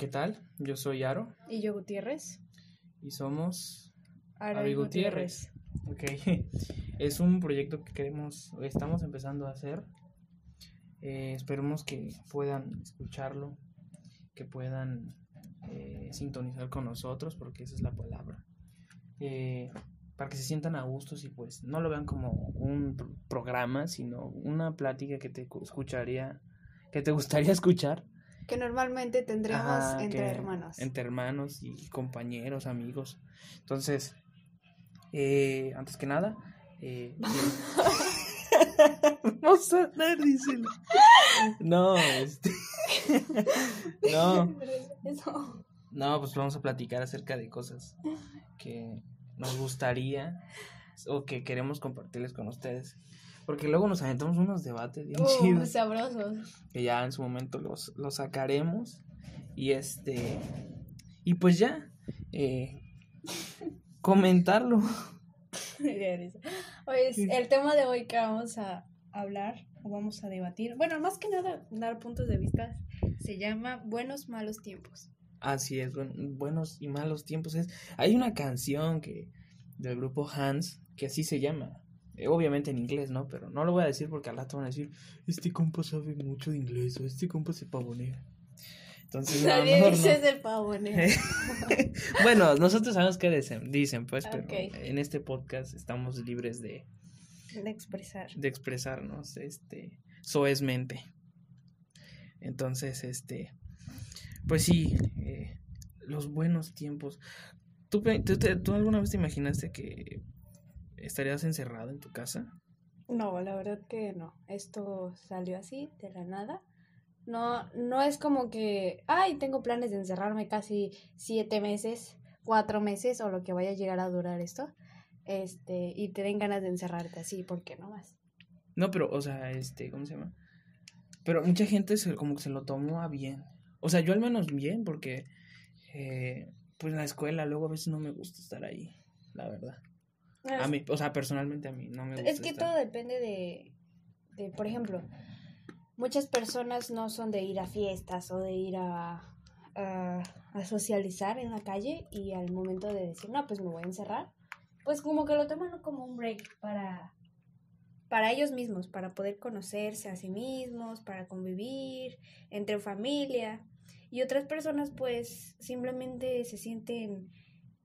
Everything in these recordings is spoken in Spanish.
¿qué tal? Yo soy Aro. Y yo Gutiérrez. Y somos Aro y Gutiérrez. Ok. Es un proyecto que queremos, estamos empezando a hacer. Eh, esperemos que puedan escucharlo, que puedan eh, sintonizar con nosotros, porque esa es la palabra. Eh, para que se sientan a gustos y pues no lo vean como un programa, sino una plática que te escucharía, que te gustaría escuchar que normalmente tendremos entre hermanos. Entre hermanos y compañeros, amigos. Entonces, eh, antes que nada, eh, vamos a dar, No, este. no. No, pues vamos a platicar acerca de cosas que nos gustaría o que queremos compartirles con ustedes. Porque luego nos aventamos unos debates bien uh, chidos. sabrosos. Que ya en su momento los, los sacaremos. Y este. Y pues ya. Eh, comentarlo. Oye, el tema de hoy que vamos a hablar o vamos a debatir, bueno, más que nada dar puntos de vista, se llama Buenos Malos Tiempos. Así es, buenos y malos tiempos. Es, hay una canción que del grupo Hans que así se llama. Eh, obviamente en inglés, ¿no? Pero no lo voy a decir porque al rato van a decir, este compa sabe mucho de inglés o este compa se pavonea. Entonces, Nadie dice de pavonea. bueno, nosotros sabemos qué dicen, dicen pues, pero en este podcast estamos libres de... De expresar. De expresarnos, este, soezmente. Entonces, este, pues sí, eh, los buenos tiempos. ¿Tú, tú, ¿Tú alguna vez te imaginaste que ¿Estarías encerrado en tu casa? No, la verdad que no. Esto salió así, de la nada. No, no es como que, ay, tengo planes de encerrarme casi siete meses, cuatro meses o lo que vaya a llegar a durar esto. Este, y te den ganas de encerrarte así, ¿por qué no más? No, pero, o sea, este, ¿cómo se llama? Pero mucha gente se, como que se lo tomó a bien. O sea, yo al menos bien, porque, eh, pues en la escuela luego a veces no me gusta estar ahí, la verdad. A mí, o sea, personalmente a mí no me gusta. Es que todo depende de, de, por ejemplo, muchas personas no son de ir a fiestas o de ir a, a, socializar en la calle y al momento de decir, no, pues me voy a encerrar, pues como que lo toman como un break para, para ellos mismos, para poder conocerse a sí mismos, para convivir entre familia. Y otras personas pues simplemente se sienten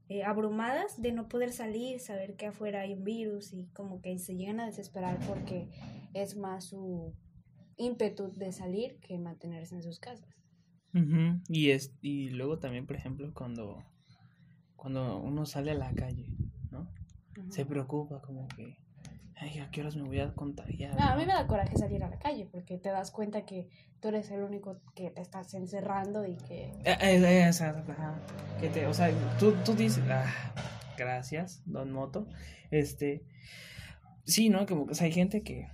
eh, abrumadas de no poder salir, saber que afuera hay un virus y como que se llegan a desesperar porque es más su ímpetu de salir que mantenerse en sus casas. y, es, y luego también, por ejemplo, cuando, cuando uno sale a la calle, ¿no? Se preocupa como que ay, ¿a qué horas me voy a contagiar? a mí me da coraje salir a la calle porque te das cuenta que tú eres el único que te estás encerrando y que... Eh, eh, que te, o sea, tú, tú dices, ah, gracias, don Moto, este, sí, ¿no? Como que hay gente que...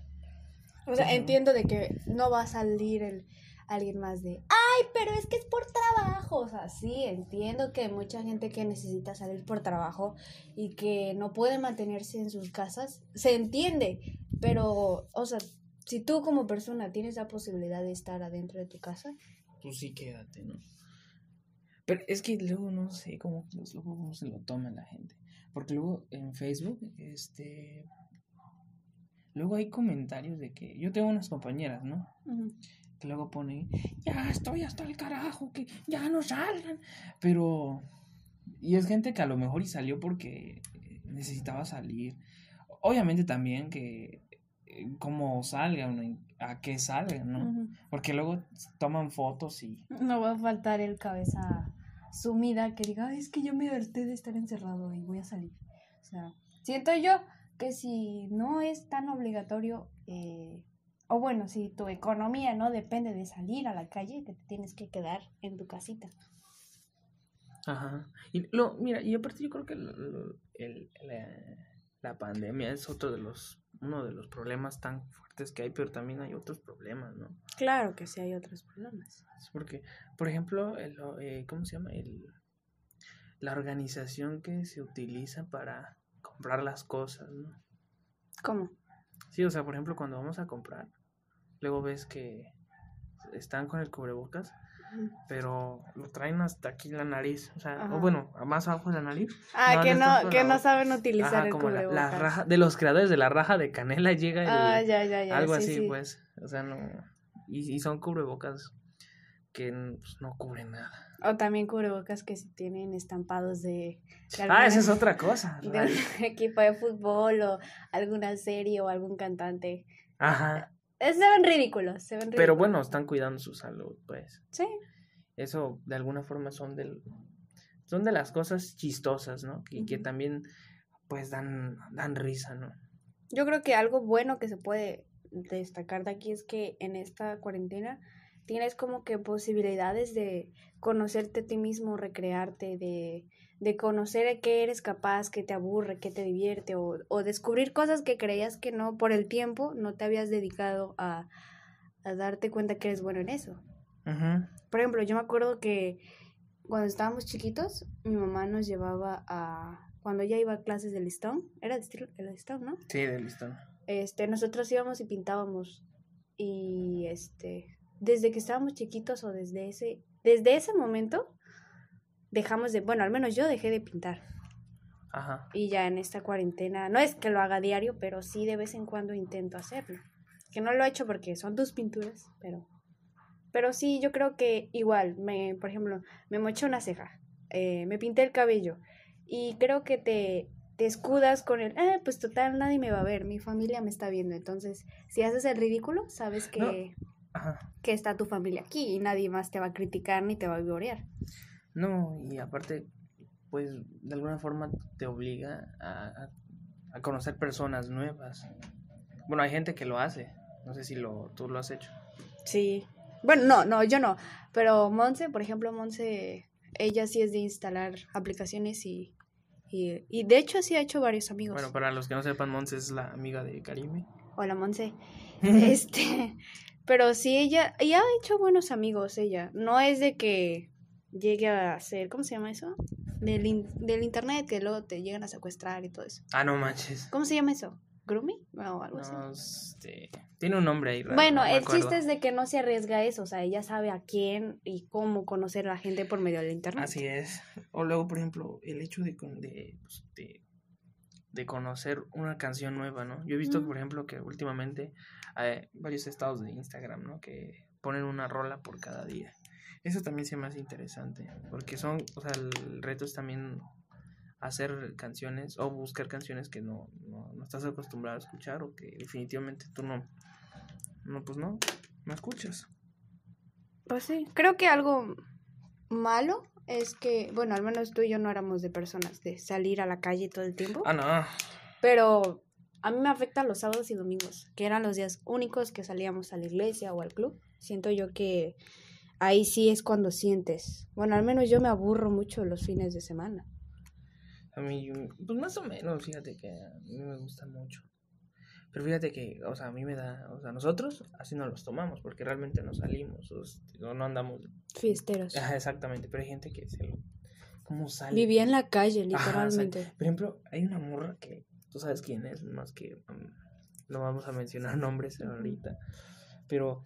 O sea, entiendo de que no va a salir el alguien más de, ay, pero es que es por trabajo. O sea, sí, entiendo que hay mucha gente que necesita salir por trabajo y que no puede mantenerse en sus casas. Se entiende, pero, o sea, si tú como persona tienes la posibilidad de estar adentro de tu casa, pues sí, quédate, ¿no? Pero es que luego no sé cómo, cómo se lo toma la gente. Porque luego en Facebook, este. Luego hay comentarios de que. Yo tengo unas compañeras, ¿no? Que luego pone, ya estoy hasta el carajo, que ya no salgan. Pero, y es gente que a lo mejor y salió porque necesitaba salir. Obviamente también que eh, cómo salgan, a qué salgan, ¿no? Porque luego toman fotos y... No va a faltar el cabeza sumida que diga, es que yo me harté de estar encerrado y voy a salir. O sea, siento yo que si no es tan obligatorio eh, o bueno, si tu economía no depende de salir a la calle, que te tienes que quedar en tu casita. Ajá. Y lo, mira, y aparte yo creo que el, la, pandemia es otro de los, uno de los problemas tan fuertes que hay, pero también hay otros problemas, ¿no? Claro que sí hay otros problemas. Es porque, por ejemplo, el, eh, ¿cómo se llama? El, la organización que se utiliza para comprar las cosas, ¿no? ¿Cómo? Sí, o sea, por ejemplo, cuando vamos a comprar, luego ves que están con el cubrebocas, pero lo traen hasta aquí la nariz, o sea, o bueno, más abajo de la nariz. Ah, No, que no que no saben utilizar Ajá, el como la, la raja, de los creadores de la raja de canela llega el, Ah, ya, ya, ya. algo sí, así, sí. pues, o sea, no, y, y son cubrebocas que pues, no cubren nada. O también cubrebocas que se tienen estampados de, de Ah, esa es otra cosa. de un equipo de fútbol o alguna serie o algún cantante. Ajá, Se ven ridículos, se ven ridículos. pero bueno, están cuidando su salud, pues. Sí, Eso de alguna forma son del son de las cosas chistosas, ¿no? Y que también pues dan dan risa, ¿no? yo creo que algo bueno que se puede destacar de aquí es que en esta cuarentena tienes como que posibilidades de conocerte a ti mismo, recrearte, de, de conocer a qué eres capaz, qué te aburre, qué te divierte, o, o descubrir cosas que creías que no, por el tiempo, no te habías dedicado a, a darte cuenta que eres bueno en eso. Por ejemplo, yo me acuerdo que cuando estábamos chiquitos, mi mamá nos llevaba a... Cuando ella iba a clases de listón, era de estilo- de listón, ¿no? Sí, de listón. Este, nosotros íbamos y pintábamos. Y este, desde que estábamos chiquitos o desde ese, desde ese momento, dejamos de, bueno, al menos yo dejé de pintar. Ajá. Y ya en esta cuarentena, no es que lo haga diario, pero sí de vez en cuando intento hacerlo. Que no lo he hecho porque son tus pinturas, pero, pero sí, yo creo que igual, me, por ejemplo, me moché una ceja, eh, me pinté el cabello y creo que te, te escudas con el, eh, pues total, nadie me va a ver, mi familia me está viendo. Entonces, si haces el ridículo, sabes que, No. Ajá. que está tu familia aquí y nadie más te va a criticar ni te va a vivorear. No, y aparte pues de alguna forma te obliga a, a- conocer personas nuevas. Bueno, hay gente que lo hace. No sé si lo tú lo has hecho. Sí. Bueno, no, no, yo no. Pero Monse, por ejemplo, Monse, ella sí es de instalar aplicaciones y, y, y de hecho sí ha hecho varios amigos. Bueno, para los que no sepan, Monse es la amiga de Karime. Hola, Monse. este, pero sí, ella, ella ha hecho buenos amigos, ella. No es de que llegue a ser, ¿cómo se llama eso? Del, in- del internet, que luego te llegan a secuestrar y todo eso. Ah, no manches. ¿Cómo se llama eso? ¿Grooming? O algo así. Este, tiene un nombre ahí raro, Bueno, no el acuerdo. chiste es de que no se arriesga a eso, o sea, ella sabe a quién y cómo conocer a la gente por medio del internet. Así es. O luego, por ejemplo, el hecho de, de, pues, de, de conocer una canción nueva, ¿no? Yo he visto, por ejemplo, que últimamente hay varios estados de Instagram, ¿no? Que ponen una rola por cada día. Eso también se me hace interesante, porque son, o sea, el reto es también hacer canciones o buscar canciones que no, no, no estás acostumbrado a escuchar o que definitivamente tú no, no, pues no, no escuchas. Pues sí, creo que algo malo es que, bueno, al menos tú y yo no éramos de personas de salir a la calle todo el tiempo, Ah, no. pero a mí me afectan los sábados y domingos, que eran los días únicos que salíamos a la iglesia o al club. Siento yo que ahí sí es cuando sientes, bueno, al menos yo me aburro mucho los fines de semana. A mí, pues más o menos, fíjate que a mí me gusta mucho. Pero fíjate que, o sea, a mí me da, o sea, nosotros así no los tomamos porque realmente no salimos o, no andamos. Fiesteros. Ajá, exactamente, pero hay gente que se lo... ¿Cómo sale? Vivía en la calle, Ajá, o sea, literalmente. por ejemplo, hay una morra que, tú sabes quién es, más que mm, no vamos a mencionar nombres ahorita, pero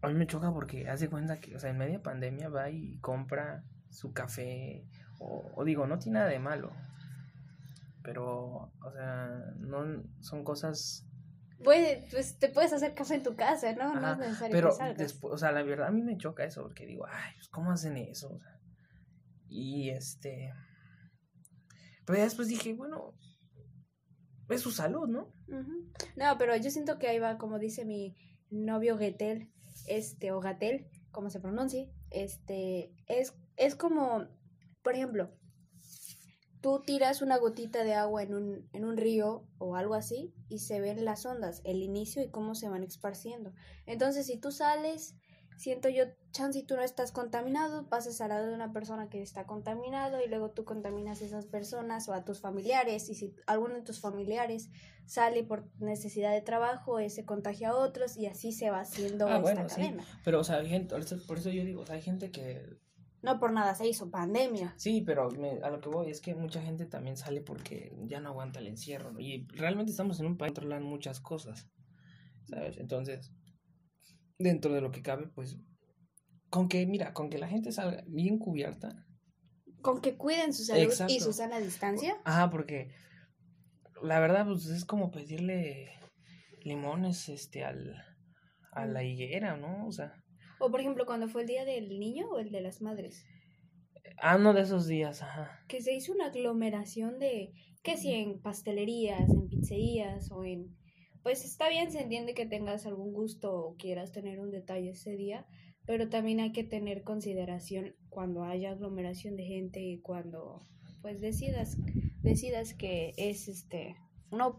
a mí me choca porque hace cuenta que, o sea, en media pandemia va y compra su café, o, o digo, no tiene nada de malo, pero, o sea, no son cosas, pues te puedes hacer café en tu casa, ¿no? no es necesario pero que salgas. después, o sea, la verdad a mí me choca eso porque digo, ay, pues, ¿cómo hacen eso? O sea, y este, pero ya después dije, bueno, es su salud, ¿no? No, pero yo siento que ahí va, como dice mi novio Getel, este, o Gatel, como se pronuncie, este, es, es como, por ejemplo, tú tiras una gotita de agua en un, en un río o algo así y se ven las ondas, el inicio y cómo se van esparciendo. Entonces, si tú sales, siento yo, chance y tú no estás contaminado, pasas al lado de una persona que está contaminado y luego tú contaminas a esas personas o a tus familiares y si alguno de tus familiares sale por necesidad de trabajo, ese contagia a otros y así se va haciendo Ah, esta bueno, sí. cadena. Pero, o sea, hay gente, por eso- por eso yo digo, o sea, hay gente que, No por nada se hizo pandemia. sí, pero me- a lo que voy es que mucha gente también sale porque ya no aguanta el encierro, ¿no? Y realmente estamos en un país que controlan muchas cosas, ¿sabes? Entonces, dentro de lo que cabe, pues, con que, mira, con que la gente salga bien cubierta. Con que cuiden su salud y su sana distancia. Ajá, porque la verdad, pues es como pedirle limones este al a la higuera, ¿no? O sea. O por ejemplo, cuando fue el día del niño o el de las madres. Ah, no de esos días, ajá. Que se hizo una aglomeración de, que si en pastelerías, en pizzerías o en... Pues está bien, se entiende que tengas algún gusto o quieras tener un detalle ese día, pero también hay que tener consideración cuando haya aglomeración de gente y cuando pues decidas decidas que es este una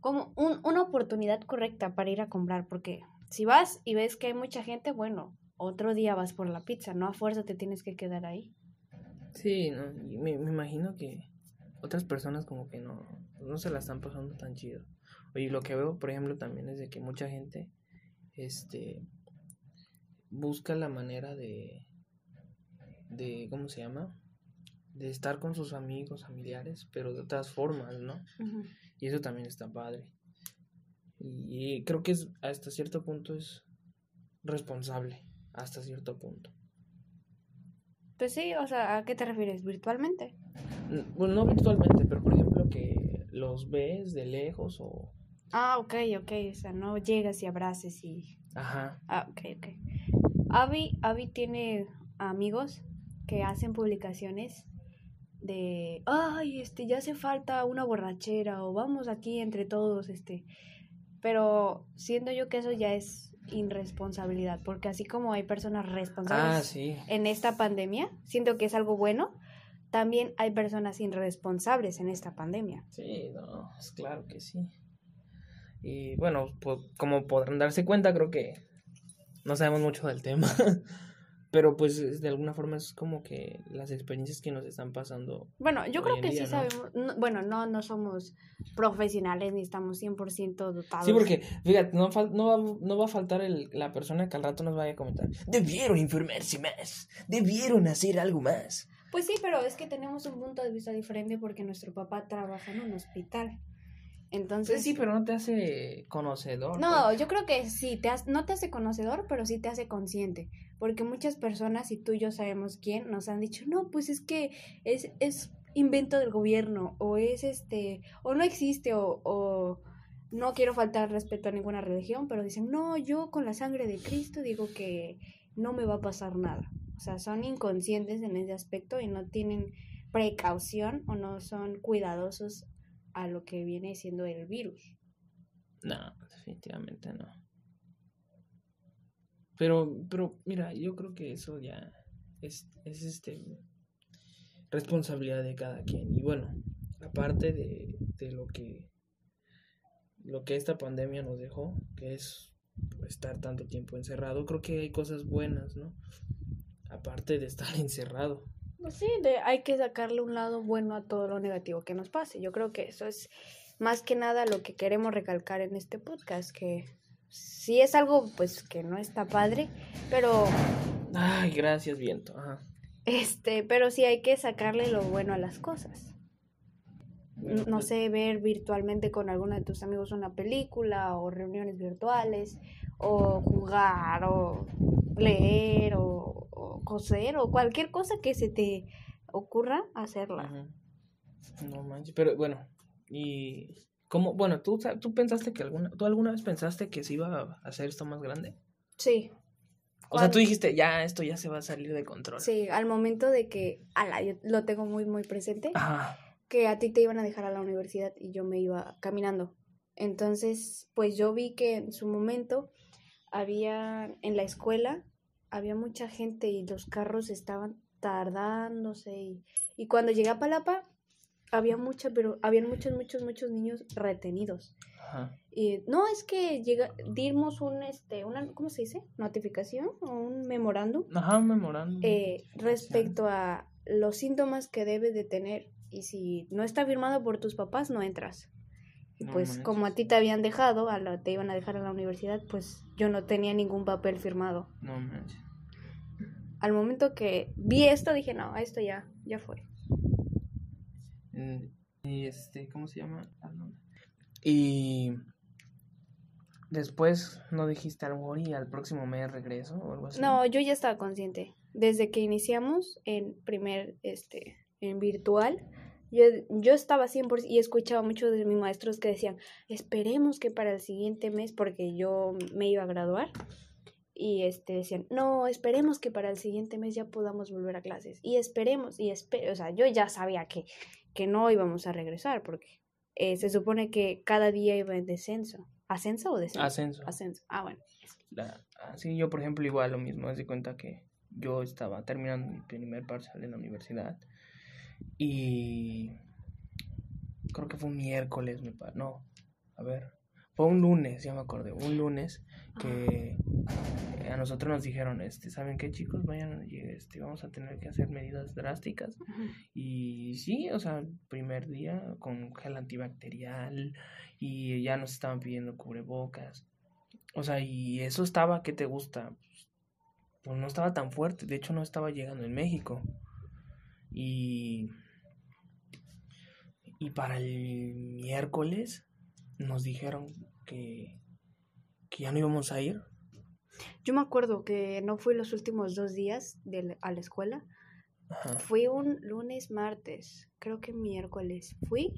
como una oportunidad correcta para ir a comprar porque si vas y ves que hay mucha gente bueno otro día vas por la pizza no a fuerza te tienes que quedar ahí. Sí no, me, me imagino que otras personas como que no no se la están pasando tan chido oye lo que veo por ejemplo también es de que mucha gente este busca la manera de, de ¿cómo se llama? De estar con sus amigos, familiares, pero de otras formas, ¿no? Y eso también está padre. Y creo que es, hasta cierto punto es responsable, hasta cierto punto. Pues sí, o sea, ¿a qué te refieres? ¿Virtualmente? Bueno, no virtualmente, pero por ejemplo que los ves de lejos o... Ah, ok, ok, o sea, no llegas y abraces y... Ajá. Ah, ok, ok. Avi, Abby tiene amigos que hacen publicaciones de, ay, este, ya hace falta una borrachera o vamos aquí entre todos, este. Pero siento yo que eso ya es irresponsabilidad, porque así como hay personas responsables ah, en esta pandemia, siento que es algo bueno, también hay personas irresponsables en esta pandemia. Sí, no, es claro que sí. Y bueno, pues como podrán darse cuenta, creo que no sabemos mucho del tema, pero pues de alguna forma es como que las experiencias que nos están pasando. Bueno, yo creo que sí sabemos, bueno, no, no somos profesionales ni estamos 100% dotados. Sí, porque fíjate, no, no, va, no va a faltar el, la persona que al rato nos vaya a comentar, debieron informarse más, debieron hacer algo más. Pues sí, pero es que tenemos un punto de vista diferente porque nuestro papá trabaja en un hospital. Entonces. Sí, pero no te hace conocedor. No, pues. yo creo que sí, te no te hace conocedor, pero sí te hace consciente. Porque muchas personas, y tú y yo sabemos quién, nos han dicho, no, pues es que es, es invento del gobierno, o es este, o no existe, o, o no quiero faltar respeto a ninguna religión, pero dicen, no, yo con la sangre de Cristo digo que no me va a pasar nada. O sea, son inconscientes en ese aspecto y no tienen precaución o no son cuidadosos a lo que viene siendo el virus. No, definitivamente no. Pero, pero, mira, yo creo que eso ya es, es este responsabilidad de cada quien. Y bueno, aparte de, de lo que lo que esta pandemia nos dejó, que es estar tanto tiempo encerrado, creo que hay cosas buenas, ¿no? Aparte de estar encerrado. Pues sí, de, hay que sacarle un lado bueno a todo lo negativo que nos pase. Yo creo que eso es más que nada lo que queremos recalcar en este podcast, que sí es algo pues que no está padre, pero... Ay, gracias, viento. Este, pero sí hay que sacarle lo bueno a las cosas. no pues sé, ver virtualmente con alguno de tus amigos una película o reuniones virtuales o jugar o leer o coser o cualquier cosa que se te ocurra hacerla. No manches, pero bueno, y cómo, bueno, ¿tú, tú pensaste que alguna, tú alguna vez pensaste que se iba a hacer esto más grande? Sí. O sea, tú dijiste, ya, esto ya se va a salir de control. Sí, al momento de que, ala, yo lo tengo muy, muy presente, que a ti te iban a dejar a la universidad y yo me iba caminando. Entonces, pues yo vi que en su momento había en la escuela había mucha gente y los carros estaban tardándose y, y cuando llegué a Palapa había mucha, pero habían muchos, muchos, muchos niños retenidos. Y no es que llega, dimos un, este, una, ¿cómo se dice? Notificación o un memorándum. Ajá, un memorándum. Eh, respecto a los síntomas que debes de tener y si no está firmado por tus papás, no entras. Pues como a ti te habían dejado, a la, te iban a dejar a la universidad, pues yo no tenía ningún papel firmado. No manches al momento que vi esto dije, no, esto ya, ya fue. Mm, y este, ¿cómo se llama? Ah, y después no dijiste algo y al próximo mes regreso o algo así. No, yo ya estaba consciente. Desde que iniciamos en primer, este, en virtual, yo, yo estaba 100% y escuchaba muchos de mis maestros que decían, esperemos que para el siguiente mes, porque yo me iba a graduar, y este decían, no, esperemos que para el siguiente mes ya podamos volver a clases. Y esperemos, y espero, o sea, yo ya sabía que, que no íbamos a regresar, porque eh, se supone que cada día iba en descenso. ¿Ascenso o descenso? Ascenso. Ascenso. Ah, bueno. La- sí, yo por ejemplo igual lo mismo, haz de cuenta que yo estaba terminando mi primer parcial en la universidad y creo que fue un miércoles, me pa- no, a ver, fue un lunes, ya me acordé, un lunes que eh, a nosotros nos dijeron, este, ¿saben qué chicos? Vayan, este, vamos a tener que hacer medidas drásticas y sí, o sea, primer día con gel antibacterial y ya nos estaban pidiendo cubrebocas. O sea, y eso estaba, ¿qué te gusta? Pues no estaba tan fuerte, de hecho no estaba llegando en México. Y y para el miércoles nos dijeron que que ya no íbamos a ir. Yo me acuerdo que no fui los últimos dos días de a la escuela. Ajá. Fui un lunes, martes, creo que miércoles fui,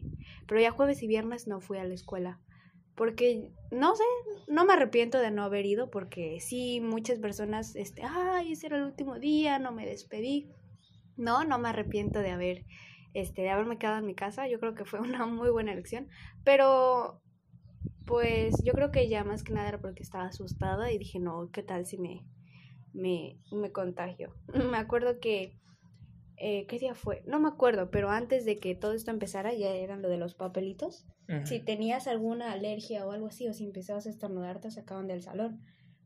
pero ya jueves y viernes no fui a la escuela. Porque, no sé, no me arrepiento de no haber ido porque sí, muchas personas, este, ay, ese era el último día, no me despedí. No, no me arrepiento de haber, este, de haberme quedado en mi casa. Yo creo que fue una muy buena elección. Pero, pues, yo creo que ya más que nada era porque estaba asustada y dije, no, ¿qué tal si me, me, me contagio? Me acuerdo que eh, ¿qué día fue? No me acuerdo, pero antes de que todo esto empezara ya eran lo de los papelitos. Si tenías alguna alergia o algo así, o si empezabas a estornudar, te sacaban del salón.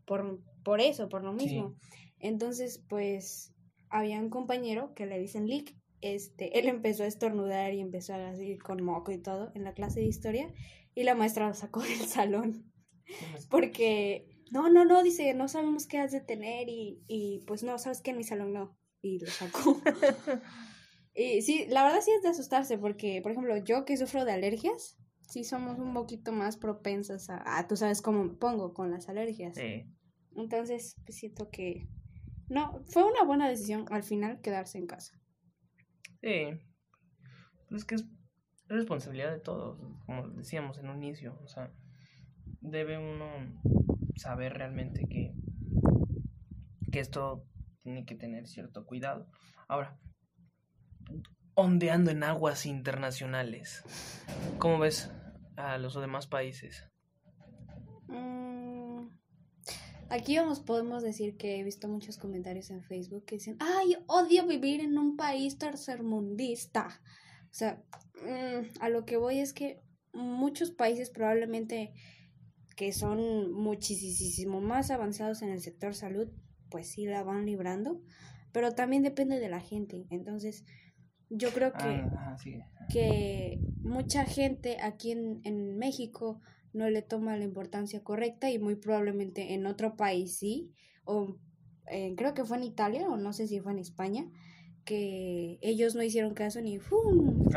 Por, por eso, por lo Sí. mismo. Entonces, pues, había un compañero que le dicen Lick. Este, él empezó a estornudar y empezó así con moco y todo en la clase de historia. Y la maestra lo sacó del salón. Porque, no, no, no, dice, no sabemos qué has de tener y, y pues no, sabes que en mi salón no. Y lo sacó. y sí, la verdad sí es de asustarse porque, por ejemplo, yo que sufro de alergias, sí somos un poquito más propensas a, a tú sabes cómo me pongo con las alergias. Sí. Entonces, pues siento que, no, fue una buena decisión al final quedarse en casa. Sí. Es que es responsabilidad de todos, como decíamos en un inicio. O sea, debe uno saber realmente que, que esto tiene que tener cierto cuidado. Ahora, ondeando en aguas internacionales, ¿cómo ves a los demás países? Mm, Aquí vamos, podemos decir que he visto muchos comentarios en Facebook que dicen, ay, odio vivir en un país tercermundista. O sea, mm, a lo que voy es que muchos países probablemente que son muchísimo más avanzados en el sector salud, pues sí la van librando, pero también depende de la gente. Entonces, yo creo que Ah, sí. que mucha gente aquí en, en México no le toma la importancia correcta y muy probablemente en otro país sí, o eh, creo que fue en Italia o no sé si fue en España, que ellos no hicieron caso ni ¡fum!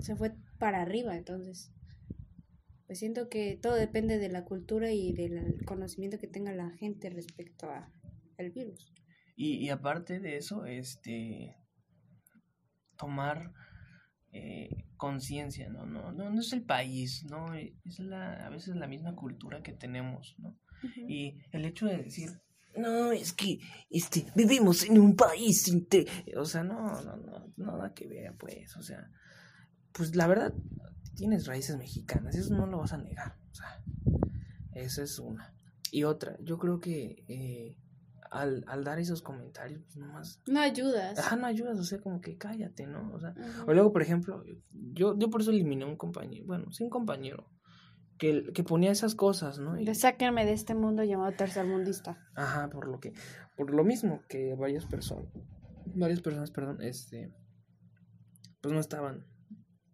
Se fue para arriba, entonces pues siento que todo depende de la cultura y del conocimiento que tenga la gente respecto a el virus. Y, y aparte de eso, este tomar eh, conciencia, ¿no? No, no, no es el país, ¿no? Es la, a veces la misma cultura que tenemos, ¿no? Y el hecho de decir, no, es que este, vivimos en un país, inte-". o sea, no, no, no, nada que ver, pues, o sea, pues la verdad, tienes raíces mexicanas, eso no lo vas a negar, o sea, esa es una. Y otra, yo creo que eh, al, al dar esos comentarios, pues nomás, No ayudas. ajá, no ayudas, o sea, como que cállate, ¿no? O sea, o luego, por ejemplo, yo, yo por eso eliminé un compañero, bueno, sí, un compañero, que, que ponía esas cosas, ¿no? Y- De sáquenme de este mundo llamado tercermundista. Ajá, por lo que, por lo mismo que varias personas, varias personas, perdón, este, pues no estaban,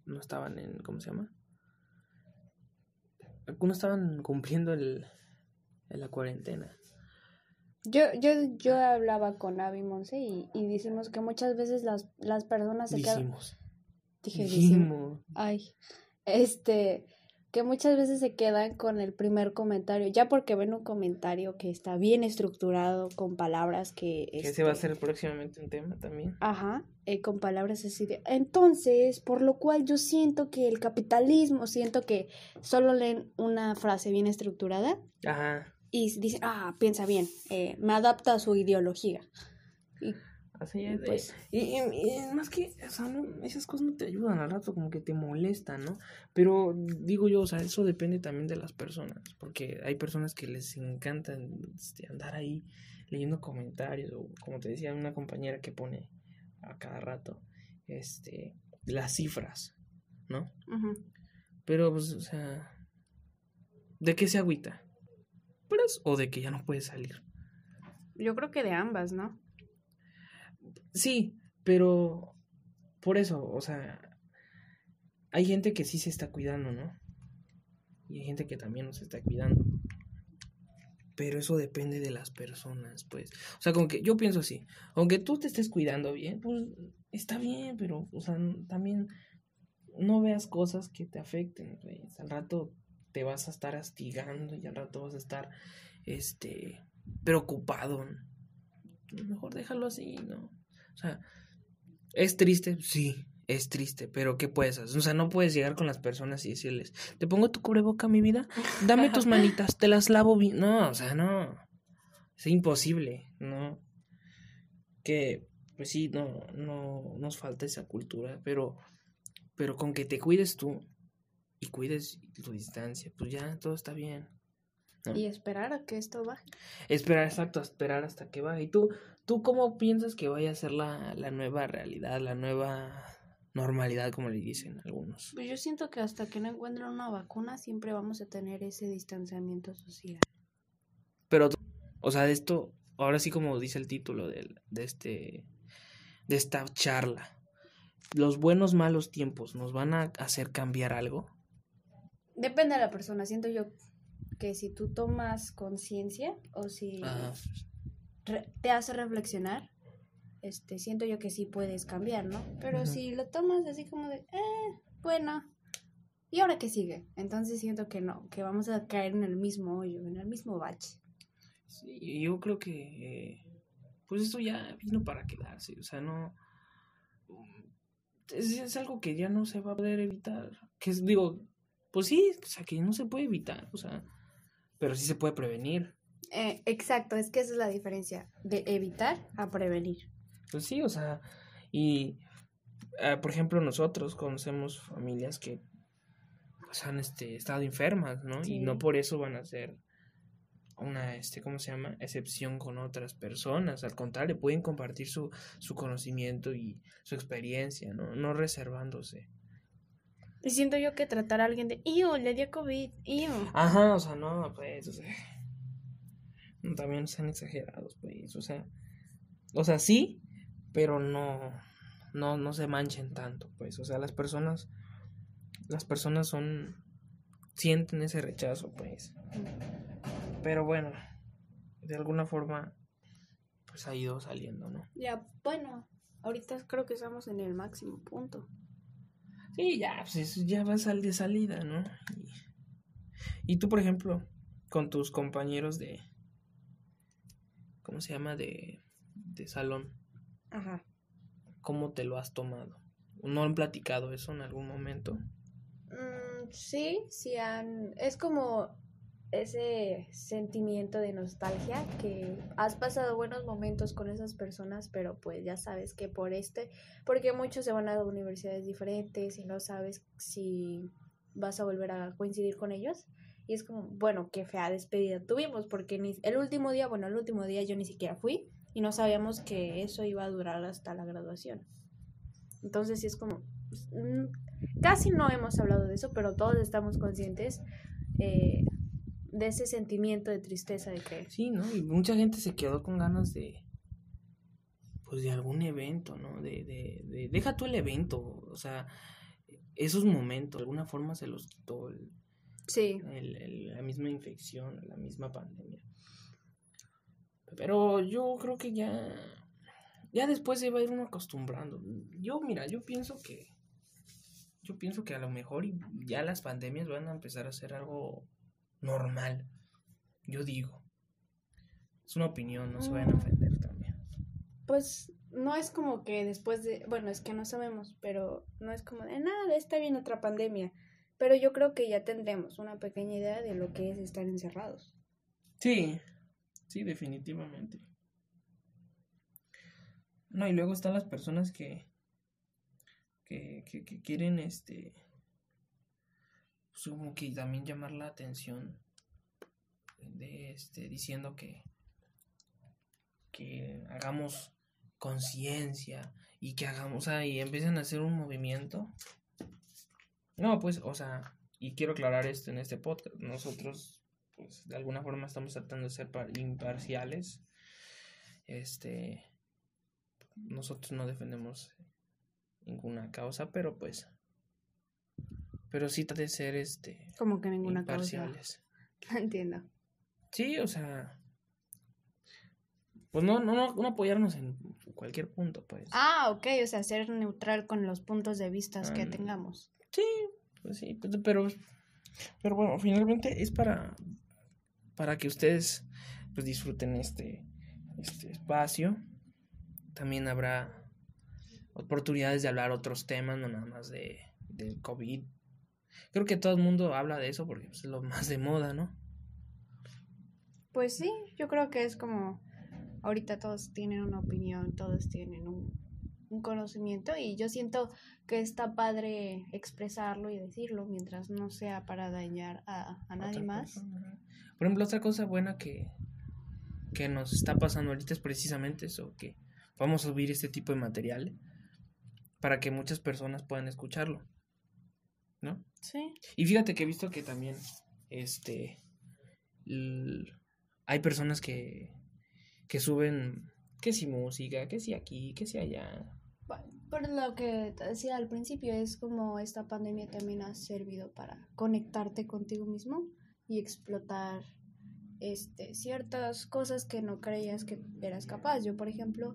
no estaban en, ¿cómo se llama? Algunos estaban cumpliendo el, en la cuarentena. Yo, yo, yo hablaba con Avi Monse y, y decimos que muchas veces las, las personas se quedan. Dijimos, Dije, dijimos, Ay, este, que muchas veces se quedan con el primer comentario, ya porque ven un comentario que está bien estructurado, con palabras que... Que se va a hacer próximamente un tema también. Ajá, eh, con palabras así de... Entonces, por lo cual yo siento que el capitalismo, siento que solo leen una frase bien estructurada. Ajá. Y dicen, ah, piensa bien, eh, me adapta a su ideología. Y Así es. Pues, y, y, más que, o sea, no, esas cosas no te ayudan al rato, como que te molestan, ¿no? Pero digo yo, o sea, eso depende también de las personas, porque hay personas que les encanta este, andar ahí leyendo comentarios, o como te decía, una compañera que pone a cada rato, este, las cifras, ¿no? Pero, pues, o sea, ¿de qué se agüita? ¿Pues, o de que ya no puede salir? Yo creo que de ambas, ¿no? Sí, pero por eso, o sea, hay gente que sí se está cuidando, ¿no? Y hay gente que también no se está cuidando. Pero eso depende de las personas, pues. O sea, como que yo pienso así, aunque tú te estés cuidando bien, pues está bien, pero, o sea, también no veas cosas que te afecten, pues. Al rato te vas a estar astigando y al rato vas a estar, este, preocupado. Mejor déjalo así, ¿no? O sea, ¿es triste? Sí, es triste, pero ¿qué puedes hacer? O sea, no puedes llegar con las personas y decirles, te pongo tu cubreboca, mi vida, dame tus manitas, te las lavo bien. No, o sea, no. Es imposible, ¿no? Que, pues sí, no, no nos falta esa cultura, pero, pero con que te cuides tú y cuides tu distancia, pues ya todo está bien. Y esperar a que esto baje. Esperar, exacto, esperar hasta que baje. ¿Y tú, tú cómo piensas que vaya a ser la, nueva realidad, la nueva normalidad, como le dicen algunos? Pues yo siento que hasta que no encuentren una vacuna siempre vamos a tener ese distanciamiento social. Pero, o sea, de esto, ahora sí como dice el título de, de, este, de esta charla, ¿los buenos malos tiempos nos van a hacer cambiar algo? Depende de la persona, siento yo que si tú tomas conciencia o si te hace reflexionar, este, siento yo que sí puedes cambiar, ¿no? Pero si lo tomas así como de, eh, bueno, ¿y ahora qué sigue? Entonces siento que no, que vamos a caer en el mismo hoyo, en el mismo bache. Sí, yo creo que, pues esto ya vino para quedarse, o sea, no... Es, es algo que ya no se va a poder evitar. Que es, digo, pues sí, o sea, que no se puede evitar, o sea, pero sí se puede prevenir. Eh, exacto, es que esa es la diferencia de evitar a prevenir. Pues sí, o sea, y ah, por ejemplo nosotros conocemos familias que pues, han este, estado enfermas, ¿no? Y no por eso van a ser una, este, ¿cómo se llama? Excepción con otras personas. Al contrario, pueden compartir su, su conocimiento y su experiencia, ¿no? No reservándose. Y siento yo que tratar a alguien de, ¡Iyo! Le dio COVID, ¡Iyo! Ajá, o sea, no, pues, o sea. También están exagerados, pues, o sea. O sea, sí, pero no. No, no se manchen tanto, pues. O sea, las personas. Las personas son. Sienten ese rechazo, pues. Pero bueno, de alguna forma, pues ha ido saliendo, ¿no? Ya, bueno, ahorita creo que estamos en el máximo punto. Sí, ya, pues ya va a salir de salida, ¿no? Y, tú, por ejemplo, con tus compañeros de. ¿Cómo se llama? De, de salón. Ajá. ¿Cómo te lo has tomado? ¿No han platicado eso en algún momento? Mm, sí, sí han. Es como ese sentimiento de nostalgia que has pasado buenos momentos con esas personas, pero pues ya sabes que por este, porque muchos se van a universidades diferentes y no sabes si vas a volver a coincidir con ellos. Y es como, bueno, qué fea despedida tuvimos, porque ni, el último día, bueno, el último día yo ni siquiera fui y no sabíamos que eso iba a durar hasta la graduación. Entonces sí es como, mm, casi no hemos hablado de eso, pero todos estamos conscientes eh, de ese sentimiento de tristeza de que... Sí, ¿no? Y mucha gente se quedó con ganas de, pues de algún evento, ¿no? De, de, de deja tú el evento, o sea, esos momentos, de alguna forma se los quitó el, sí. el, la misma infección, la misma pandemia. Pero yo creo que ya, ya después se va a ir uno acostumbrando. Yo, mira, yo pienso que yo pienso que a lo mejor ya las pandemias van a empezar a ser algo normal. Yo digo. Es una opinión, no se vayan a ofender también. Pues no es como que después de, bueno, es que no sabemos, pero no es como de nada, está bien otra pandemia. Pero yo creo que ya tendremos una pequeña idea de lo que es estar encerrados. Sí, sí, definitivamente. No, y luego están las personas que, que, que, que quieren, este, pues como que también llamar la atención de, este, diciendo que, que hagamos conciencia y que hagamos, o sea, y empiezan a hacer un movimiento. No, pues, o sea, y quiero aclarar esto en este podcast, nosotros pues de alguna forma estamos tratando de ser par- imparciales. Este nosotros no defendemos ninguna causa, pero pues pero sí de ser este Como que ninguna causa. imparciales. No entiendo. Sí, o sea, pues no, no, no, no apoyarnos en cualquier punto, pues. Ah, ok, o sea, ser neutral con los puntos de vista que tengamos. Sí, pues sí, pues, pero, pero bueno, finalmente es para, para que ustedes pues disfruten este, este espacio. También habrá oportunidades de hablar otros temas, no nada más de, del COVID. Creo que todo el mundo habla de eso porque pues, es lo más de moda, ¿no? Pues sí, yo creo que es como ahorita todos tienen una opinión, todos tienen un, un conocimiento y yo siento que está padre expresarlo y decirlo mientras no sea para dañar a, a nadie más. persona. Por ejemplo, otra cosa buena que, que nos está pasando ahorita es precisamente eso, que vamos a subir este tipo de material para que muchas personas puedan escucharlo, ¿no? Sí. Y fíjate que he visto que también, este, hay personas que, que suben, que si música, que si aquí, que si allá. Bueno, por lo que te decía al principio, es como esta pandemia también ha servido para conectarte contigo mismo y explotar este, ciertas cosas que no creías que eras capaz. Yo, por ejemplo,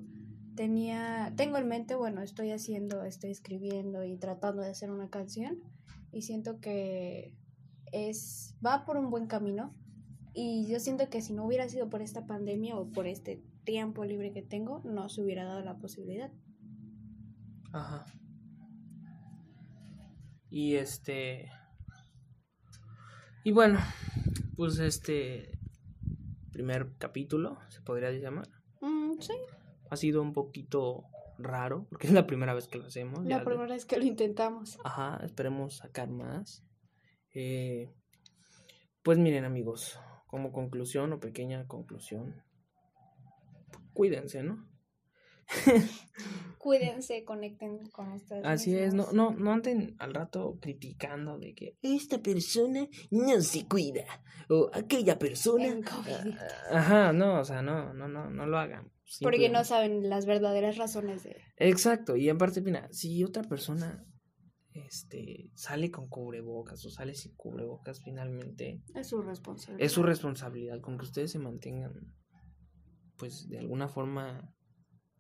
tenía, tengo en mente, bueno, estoy haciendo, estoy escribiendo y tratando de hacer una canción y siento que es, va por un buen camino y yo siento que si no hubiera sido por esta pandemia o por este tiempo libre que tengo, no se hubiera dado la posibilidad. Ajá. Y este. Y bueno, pues este primer capítulo, se podría llamar. Mm, sí, Ha sido un poquito raro, porque es la primera vez que lo hacemos. ya la de- primera vez que lo intentamos. Ajá, esperemos sacar más. Eh, pues miren amigos, como conclusión o pequeña conclusión, cuídense, ¿no? Cuídense, conecten con ustedes. Así es, no, no, no anden al rato criticando de que Esta persona no se cuida. O aquella persona. COVID. Ajá, no, o sea, no, no, no, no lo hagan. Porque no saben las verdaderas razones de... Exacto, y aparte, mira, si otra persona este sale con cubrebocas o sale sin cubrebocas, finalmente Es su responsabilidad. es su responsabilidad con que ustedes se mantengan pues de alguna forma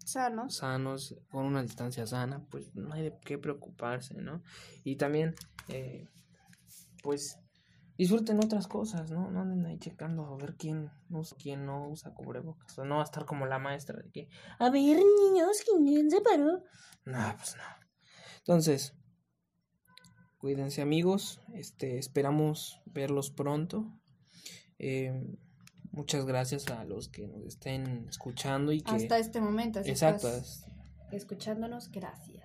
Sanos. sanos, con una distancia sana, pues no hay de qué preocuparse, ¿no? Y también, eh, pues, disfruten otras cosas, ¿no? No anden ahí checando a ver quién usa, quién no usa cubrebocas. O no va a estar como la maestra de que, A ver, niños, ¿quién se paró? no, pues no. Entonces, cuídense amigos, este, esperamos verlos pronto. Eh, muchas gracias a los que nos estén escuchando y que... Hasta este momento. Si Exacto, estás escuchándonos, gracias.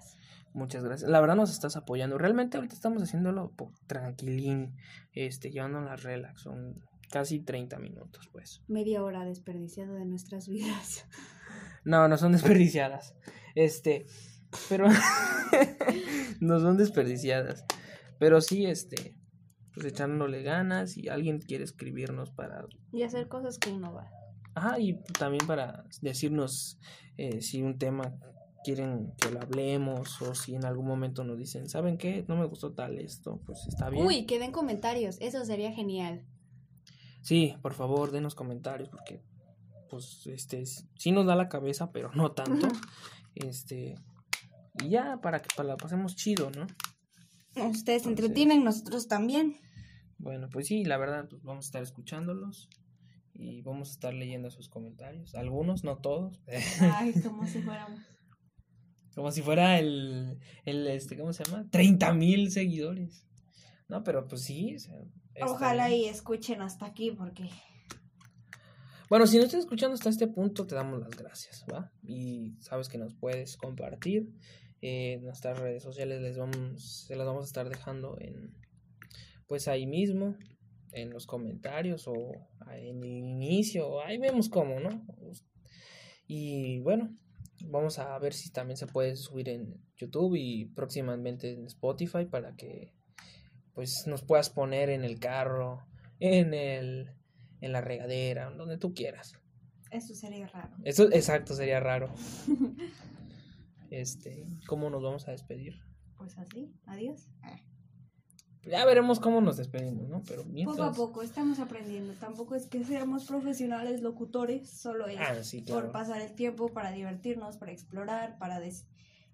Muchas gracias. La verdad nos estás apoyando. Realmente ahorita estamos haciéndolo tranquilín, este, llevándonos relax. Son casi 30 minutos, pues. Media hora desperdiciada de nuestras vidas. No, no son desperdiciadas. Este, pero no son desperdiciadas. Pero sí, este, pues echándole ganas y alguien quiere escribirnos para Y hacer cosas que uno va. Ajá, y también para decirnos eh, si un tema quieren que lo hablemos o si en algún momento nos dicen, ¿saben qué? No me gustó tal esto, pues está bien. Uy, que den comentarios. Eso sería genial. Sí, por favor, denos comentarios porque pues este sí nos da la cabeza, pero no tanto. Este y ya para que para la pasemos chido, ¿no? Ustedes se entretienen, nosotros también. Bueno, pues sí, la verdad, pues vamos a estar escuchándolos y vamos a estar leyendo sus comentarios. Algunos, no todos. Ay, como si fuéramos. Como si fuera el, el este, ¿cómo se llama? 30 mil seguidores. No, pero pues sí. o sea, está Ojalá y escuchen hasta aquí porque Bueno, si no estás escuchando hasta este punto, te damos las gracias, ¿va? Y sabes que nos puedes compartir. Eh, nuestras redes sociales les vamos, se las vamos a estar dejando en, pues ahí mismo, en los comentarios o en el inicio, ahí vemos cómo, ¿no? Y bueno, vamos a ver si también se puede subir en YouTube y próximamente en Spotify para que pues nos puedas poner en el carro, en el en la regadera, donde tú quieras. eso sería raro. Eso exacto sería raro. Este, ¿cómo nos vamos a despedir? Pues así, adiós. Ya veremos cómo nos despedimos, ¿no? Pero Poco a mientras poco estamos aprendiendo. Tampoco es que seamos profesionales locutores, solo es Ah, sí, por claro. pasar el tiempo, para divertirnos, para explorar, para des-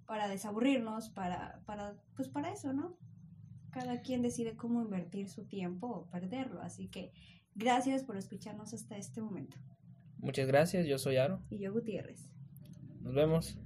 para desaburrirnos, para para pues para eso, ¿no? Cada quien decide cómo invertir su tiempo o perderlo, así que gracias por escucharnos hasta este momento. Muchas gracias, yo soy Aro. Y yo Gutiérrez. Nos vemos.